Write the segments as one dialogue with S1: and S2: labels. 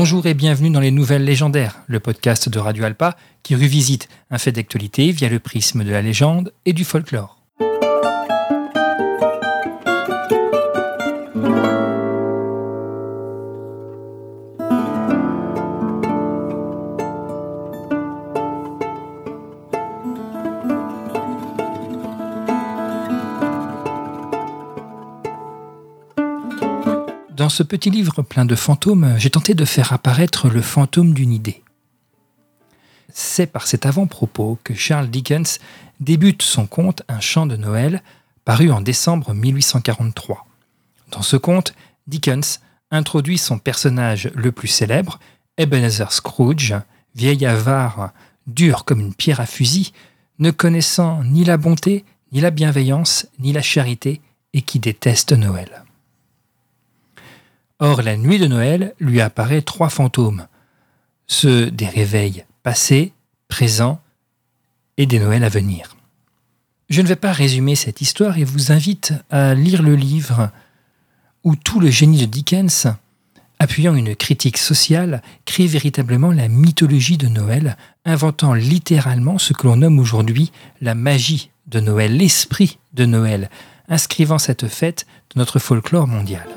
S1: Bonjour et bienvenue dans les Nouvelles Légendaires, le podcast de Radio Alpa qui revisite un fait d'actualité via le prisme de la légende et du folklore. Dans ce petit livre plein de fantômes, j'ai tenté de faire apparaître le fantôme d'une idée. C'est par cet avant-propos que Charles Dickens débute son conte Un chant de Noël, paru en décembre 1843. Dans ce conte, Dickens introduit son personnage le plus célèbre, Ebenezer Scrooge, vieil avare, dur comme une pierre à fusil, ne connaissant ni la bonté, ni la bienveillance, ni la charité, et qui déteste Noël. Or, la nuit de Noël lui apparaît trois fantômes, ceux des réveils passés, présents et des Noëls à venir. Je ne vais pas résumer cette histoire et vous invite à lire le livre où tout le génie de Dickens, appuyant une critique sociale, crée véritablement la mythologie de Noël, inventant littéralement ce que l'on nomme aujourd'hui la magie de Noël, l'esprit de Noël, inscrivant cette fête dans notre folklore mondial.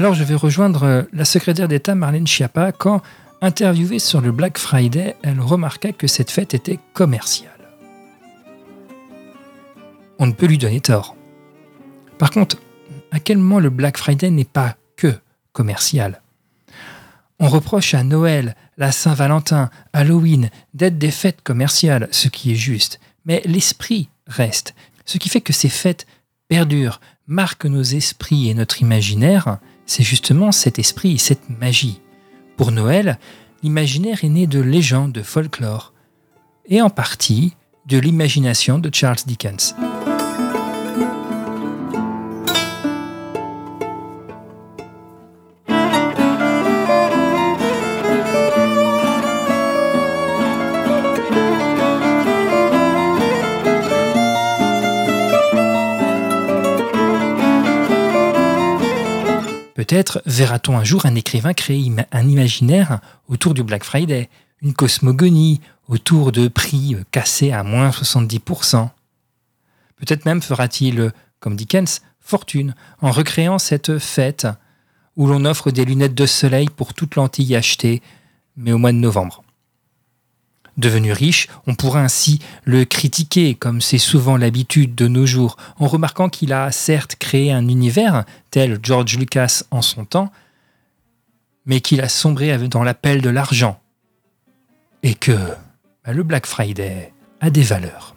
S1: Alors je vais rejoindre euh, la secrétaire d'État Marlène Schiappa quand, interviewée sur le Black Friday, elle remarqua que cette fête était commerciale. On ne peut lui donner tort. Par contre, à quel moment le Black Friday n'est pas que commercial? On reproche à Noël, la Saint-Valentin, Halloween d'être des fêtes commerciales, ce qui est juste, mais l'esprit reste. Ce qui fait que ces fêtes perdurent, marquent nos esprits et notre imaginaire, c'est justement cet esprit, cette magie. Pour Noël, l'imaginaire est né de légendes, de folklore, et en partie de l'imagination de Charles Dickens. Peut-être verra-t-on un jour un écrivain créer un imaginaire autour du Black Friday, une cosmogonie autour de prix cassés à moins 70%. Peut-être même fera-t-il, comme Dickens, fortune en recréant cette fête où l'on offre des lunettes de soleil pour toute lentille achetée, mais au mois de novembre. Devenu riche, on pourra ainsi le critiquer, comme c'est souvent l'habitude de nos jours, en remarquant qu'il a certes créé un univers, tel George Lucas en son temps, mais qu'il a sombré dans l'appel de l'argent. Et que bah, le Black Friday a des valeurs.